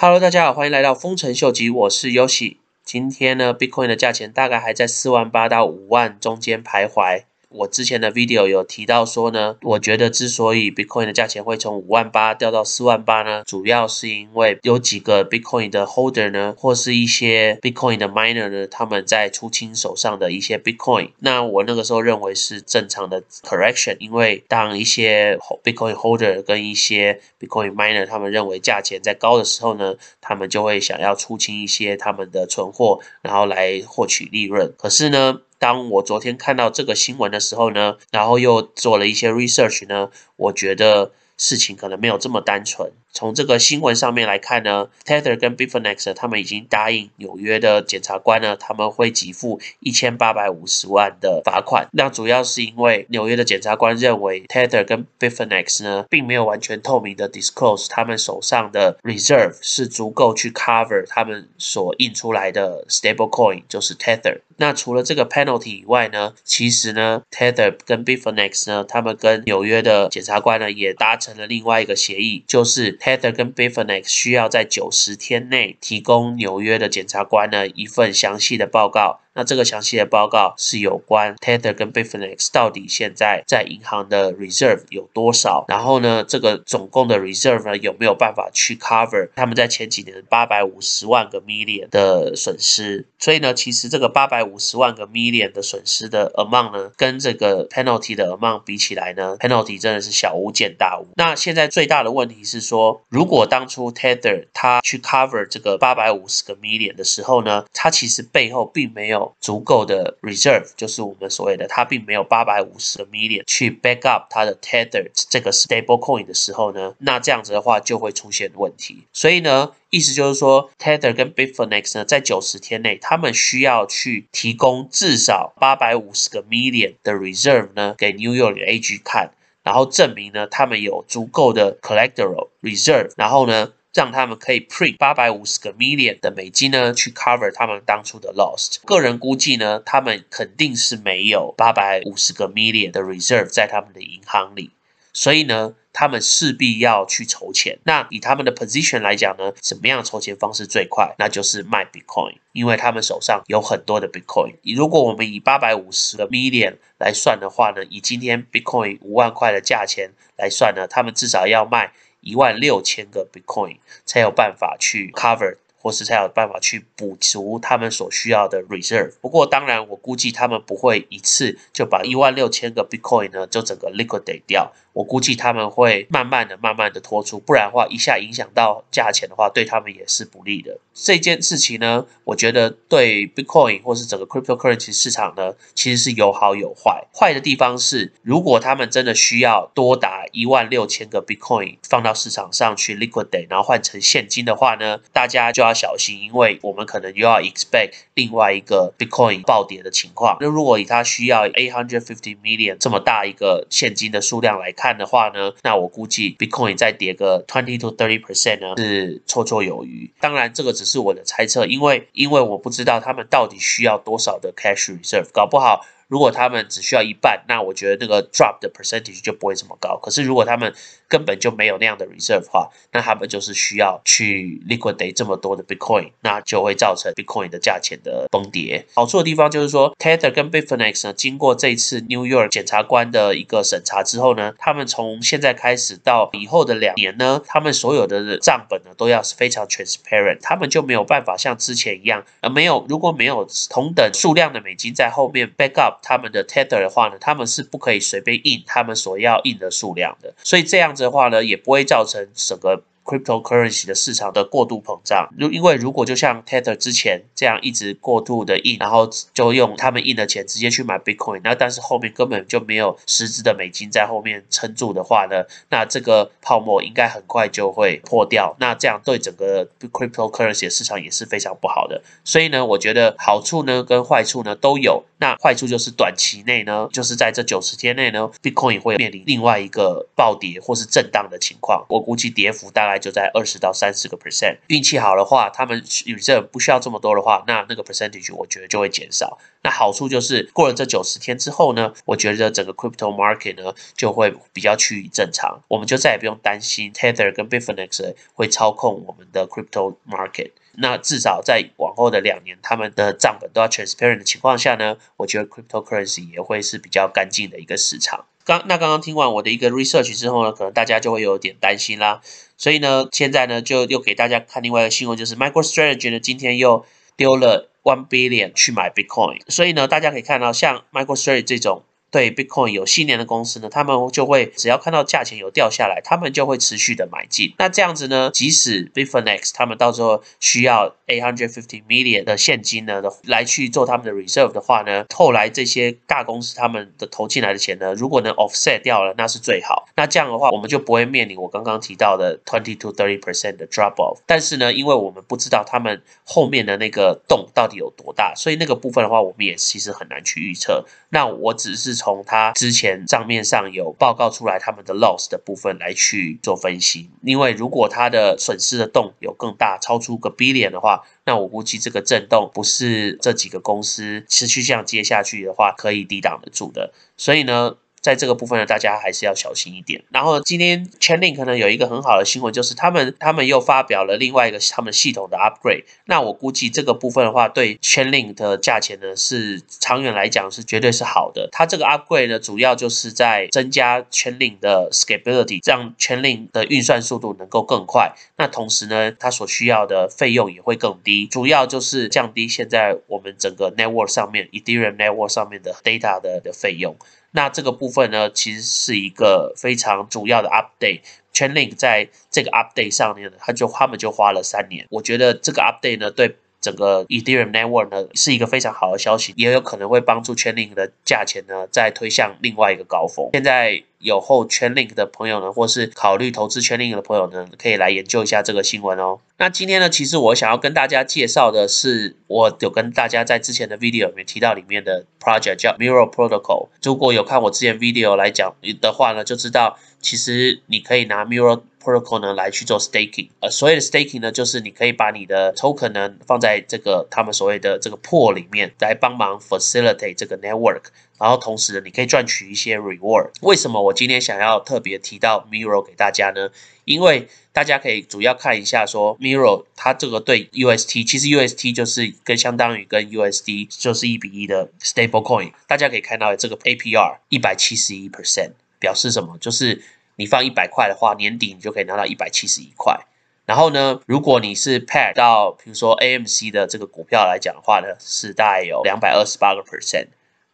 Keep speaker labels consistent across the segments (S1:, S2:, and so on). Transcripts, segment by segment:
S1: Hello，大家好，欢迎来到丰臣秀吉，我是 Yoshi。今天呢，Bitcoin 的价钱大概还在四万八到五万中间徘徊。我之前的 video 有提到说呢，我觉得之所以 Bitcoin 的价钱会从五万八掉到四万八呢，主要是因为有几个 Bitcoin 的 holder 呢，或是一些 Bitcoin 的 miner 呢，他们在出清手上的一些 Bitcoin。那我那个时候认为是正常的 correction，因为当一些 Bitcoin holder 跟一些 Bitcoin miner 他们认为价钱在高的时候呢，他们就会想要出清一些他们的存货，然后来获取利润。可是呢，当我昨天看到这个新闻的时候呢，然后又做了一些 research 呢，我觉得事情可能没有这么单纯。从这个新闻上面来看呢，Tether 跟 Bitfinex 他们已经答应纽约的检察官呢，他们会给付一千八百五十万的罚款。那主要是因为纽约的检察官认为 Tether 跟 Bitfinex 呢，并没有完全透明的 disclose 他们手上的 reserve 是足够去 cover 他们所印出来的 stable coin，就是 Tether。那除了这个 penalty 以外呢，其实呢，Tether 跟 Bitfinex 呢，他们跟纽约的检察官呢，也达成成了另外一个协议，就是 Tether 跟 Bitfinex 需要在九十天内提供纽约的检察官呢一份详细的报告。那这个详细的报告是有关 Tether 跟 Bitfinex 到底现在在银行的 reserve 有多少，然后呢，这个总共的 reserve 呢有没有办法去 cover 他们在前几年八百五十万个 million 的损失？所以呢，其实这个八百五十万个 million 的损失的 amount 呢，跟这个 penalty 的 amount 比起来呢，penalty 真的是小巫见大巫。那现在最大的问题是说，如果当初 Tether 他去 cover 这个八百五十个 million 的时候呢，他其实背后并没有足够的 reserve，就是我们所谓的，它并没有八百五十个 million 去 back up 它的 tether 这个 stable coin 的时候呢，那这样子的话就会出现问题。所以呢，意思就是说，tether 跟 bitfinex 呢，在九十天内，他们需要去提供至少八百五十个 million 的 reserve 呢，给 New York AG 看，然后证明呢，他们有足够的 collateral reserve，然后呢。让他们可以 print 八百五十个 million 的美金呢，去 cover 他们当初的 lost。个人估计呢，他们肯定是没有八百五十个 million 的 reserve 在他们的银行里，所以呢，他们势必要去筹钱。那以他们的 position 来讲呢，怎么样筹钱方式最快？那就是卖 bitcoin，因为他们手上有很多的 bitcoin。如果我们以八百五十个 million 来算的话呢，以今天 bitcoin 五万块的价钱来算呢，他们至少要卖。一万六千个 Bitcoin 才有办法去 cover，或是才有办法去补足他们所需要的 reserve。不过，当然我估计他们不会一次就把一万六千个 Bitcoin 呢就整个 liquidate 掉。我估计他们会慢慢的、慢慢的拖出，不然的话一下影响到价钱的话，对他们也是不利的。这件事情呢，我觉得对 Bitcoin 或是整个 cryptocurrency 市场呢，其实是有好有坏。坏的地方是，如果他们真的需要多达一万六千个 Bitcoin 放到市场上去 liquidate，然后换成现金的话呢，大家就要小心，因为我们可能又要 expect 另外一个 Bitcoin 暴跌的情况。那如果以它需要 eight hundred fifty million 这么大一个现金的数量来看，看的话呢，那我估计 Bitcoin 再跌个 twenty to thirty percent 呢是绰绰有余。当然，这个只是我的猜测，因为因为我不知道他们到底需要多少的 cash reserve，搞不好。如果他们只需要一半，那我觉得那个 drop 的 percentage 就不会这么高。可是如果他们根本就没有那样的 reserve 的话，那他们就是需要去 liquidate 这么多的 Bitcoin，那就会造成 Bitcoin 的价钱的崩跌。好处的地方就是说，Tether 跟 Bitfinex 呢，经过这一次 New York 检察官的一个审查之后呢，他们从现在开始到以后的两年呢，他们所有的账本呢都要是非常 transparent，他们就没有办法像之前一样，呃，没有如果没有同等数量的美金在后面 back up。他们的 tether 的话呢，他们是不可以随便印他们所要印的数量的，所以这样子的话呢，也不会造成整个。Cryptocurrency 的市场的过度膨胀，如因为如果就像 Tether 之前这样一直过度的印，然后就用他们印的钱直接去买 Bitcoin，那但是后面根本就没有实质的美金在后面撑住的话呢，那这个泡沫应该很快就会破掉，那这样对整个 cryptocurrency 的市场也是非常不好的。所以呢，我觉得好处呢跟坏处呢都有。那坏处就是短期内呢，就是在这九十天内呢，Bitcoin 会面临另外一个暴跌或是震荡的情况。我估计跌幅大概。就在二十到三十个 percent。运气好的话，他们 reserve 不需要这么多的话，那那个 percentage 我觉得就会减少。那好处就是过了这九十天之后呢，我觉得整个 crypto market 呢就会比较趋于正常，我们就再也不用担心 Tether 跟 Bitfinex 会操控我们的 crypto market。那至少在往后的两年，他们的账本都要 transparent 的情况下呢，我觉得 cryptocurrency 也会是比较干净的一个市场。刚那刚刚听完我的一个 research 之后呢，可能大家就会有点担心啦。所以呢，现在呢就又给大家看另外一个新闻，就是 MicroStrategy 呢今天又丢了 one billion 去买 Bitcoin。所以呢，大家可以看到像 MicroStrategy 这种。对 Bitcoin 有信念的公司呢，他们就会只要看到价钱有掉下来，他们就会持续的买进。那这样子呢，即使 Bitfinex 他们到时候需要 eight hundred fifty million 的现金呢，来去做他们的 reserve 的话呢，后来这些大公司他们的投进来的钱呢，如果能 offset 掉了，那是最好。那这样的话，我们就不会面临我刚刚提到的 twenty to thirty percent 的 drop off。但是呢，因为我们不知道他们后面的那个洞到底有多大，所以那个部分的话，我们也其实很难去预测。那我只是。从他之前账面上有报告出来他们的 loss 的部分来去做分析，因为如果他的损失的洞有更大，超出个 billion 的话，那我估计这个震动不是这几个公司持续这样接下去的话可以抵挡得住的，所以呢。在这个部分呢，大家还是要小心一点。然后今天 Chainlink 呢有一个很好的新闻，就是他们他们又发表了另外一个他们系统的 upgrade。那我估计这个部分的话，对 Chainlink 的价钱呢是长远来讲是绝对是好的。它这个 upgrade 呢，主要就是在增加 Chainlink 的 scalability，让 Chainlink 的运算速度能够更快。那同时呢，它所需要的费用也会更低，主要就是降低现在我们整个 network 上面 Ethereum network 上面的 data 的的费用。那这个部分呢，其实是一个非常主要的 update。Chainlink 在这个 update 上面呢，他就他们就花了三年。我觉得这个 update 呢，对整个 Ethereum network 呢，是一个非常好的消息，也有可能会帮助 Chainlink 的价钱呢，再推向另外一个高峰。现在。有后 Chainlink 的朋友呢，或是考虑投资 Chainlink 的朋友呢，可以来研究一下这个新闻哦。那今天呢，其实我想要跟大家介绍的是，我有跟大家在之前的 video 里面提到里面的 project 叫 Mirror Protocol。如果有看我之前 video 来讲的话呢，就知道其实你可以拿 Mirror Protocol 呢来去做 staking。呃，所谓的 staking 呢，就是你可以把你的 token 呢放在这个他们所谓的这个 pool 里面，来帮忙 facilitate 这个 network。然后同时呢，你可以赚取一些 reward。为什么我今天想要特别提到 Mirror 给大家呢？因为大家可以主要看一下说 Mirror 它这个对 UST，其实 UST 就是跟相当于跟 USD 就是一比一的 stable coin。大家可以看到这个 APR 一百七十一 percent，表示什么？就是你放一百块的话，年底你就可以拿到一百七十一块。然后呢，如果你是 pad 到比如说 AMC 的这个股票来讲的话呢，是大概有两百二十八个 percent。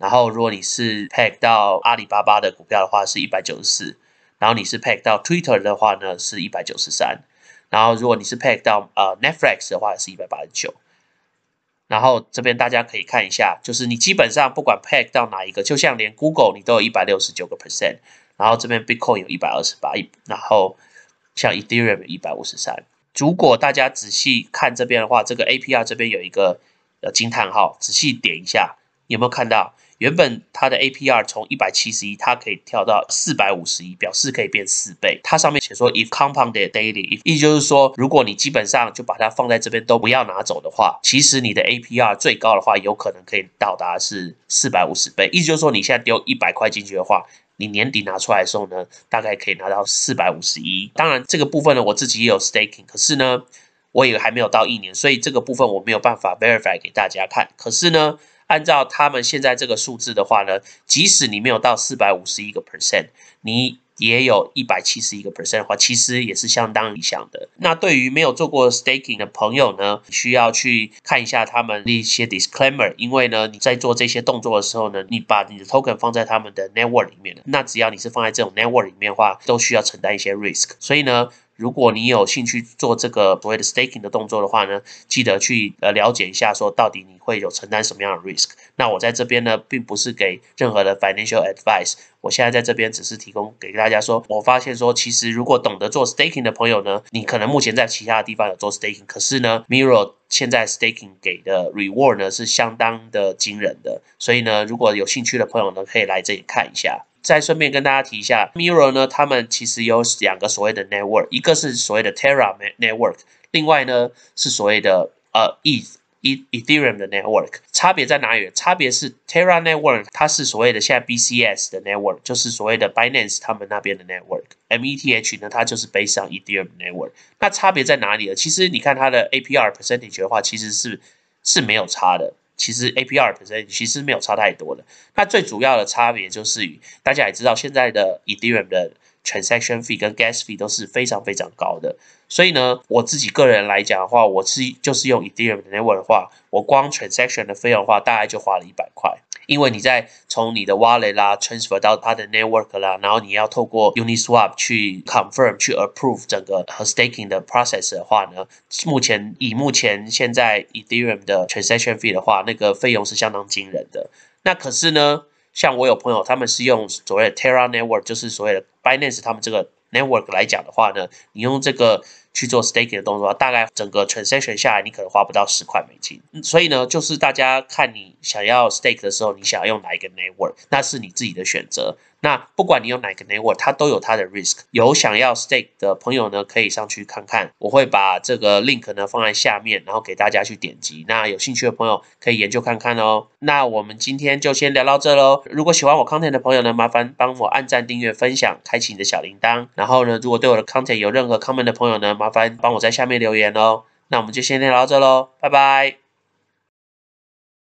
S1: 然后，如果你是 peg 到阿里巴巴的股票的话，是一百九十四；然后你是 peg 到 Twitter 的话呢，是一百九十三；然后如果你是 peg 到呃 Netflix 的话，是一百八十九。然后这边大家可以看一下，就是你基本上不管 peg 到哪一个，就像连 Google 你都有一百六十九个 percent，然后这边 Bitcoin 有一百二十八，然后像 Ethereum 有一百五十三。如果大家仔细看这边的话，这个 APR 这边有一个呃惊叹号，仔细点一下，有没有看到？原本它的 APR 从一百七十一，它可以跳到四百五十一，表示可以变四倍。它上面写说 if compounded daily，意思就是说，如果你基本上就把它放在这边都不要拿走的话，其实你的 APR 最高的话，有可能可以到达是四百五十倍。意思就是说，你现在丢一百块进去的话，你年底拿出来的时候呢，大概可以拿到四百五十一。当然，这个部分呢，我自己也有 staking，可是呢，我也还没有到一年，所以这个部分我没有办法 verify 给大家看。可是呢。按照他们现在这个数字的话呢，即使你没有到四百五十一个 percent，你也有一百七十一个 percent 的话，其实也是相当理想的。那对于没有做过 staking 的朋友呢，需要去看一下他们的一些 disclaimer，因为呢，你在做这些动作的时候呢，你把你的 token 放在他们的 network 里面那只要你是放在这种 network 里面的话，都需要承担一些 risk。所以呢。如果你有兴趣做这个所谓的 staking 的动作的话呢，记得去呃了解一下，说到底你会有承担什么样的 risk。那我在这边呢，并不是给任何的 financial advice。我现在在这边只是提供给大家说，我发现说，其实如果懂得做 staking 的朋友呢，你可能目前在其他的地方有做 staking，可是呢，Mirror 现在 staking 给的 reward 呢是相当的惊人的。所以呢，如果有兴趣的朋友呢，可以来这里看一下。再顺便跟大家提一下，Mirror 呢，他们其实有两个所谓的 network，一个是所谓的 Terra network，另外呢是所谓的呃 ETH Ethereum 的 network 差别在哪里？差别是 Terra network 它是所谓的现在 BCS 的 network，就是所谓的 Binance 他们那边的 network。METH 呢，它就是 based on Ethereum network。那差别在哪里呢？其实你看它的 APR percentage 的话，其实是是没有差的。其实 APR 本身其实没有差太多的。那最主要的差别就是大家也知道，现在的 Ethereum 的 transaction fee 跟 gas fee 都是非常非常高的。所以呢，我自己个人来讲的话，我是就是用 Ethereum 的 network 的话，我光 transaction 的费用的话，大概就花了一百块。因为你在从你的 wallet 啦 transfer 到它的 network 啦，然后你要透过 Uniswap 去 confirm 去 approve 整个和 staking 的 process 的话呢，目前以目前现在 Ethereum 的 transaction fee 的话，那个费用是相当惊人的。那可是呢，像我有朋友他们是用所谓的 Terra network，就是所谓的 Binance 他们这个 network 来讲的话呢，你用这个。去做 stake 的动作，大概整个 transaction 下来，你可能花不到十块美金。所以呢，就是大家看你想要 stake 的时候，你想要用哪一个 network，那是你自己的选择。那不管你用哪个 network，它都有它的 risk。有想要 stake 的朋友呢，可以上去看看。我会把这个 link 呢放在下面，然后给大家去点击。那有兴趣的朋友可以研究看看哦。那我们今天就先聊到这喽。如果喜欢我 content 的朋友呢，麻烦帮我按赞、订阅、分享、开启你的小铃铛。然后呢，如果对我的 content 有任何 comment 的朋友呢，麻烦帮我在下面留言哦。那我们就先聊到这喽，拜拜。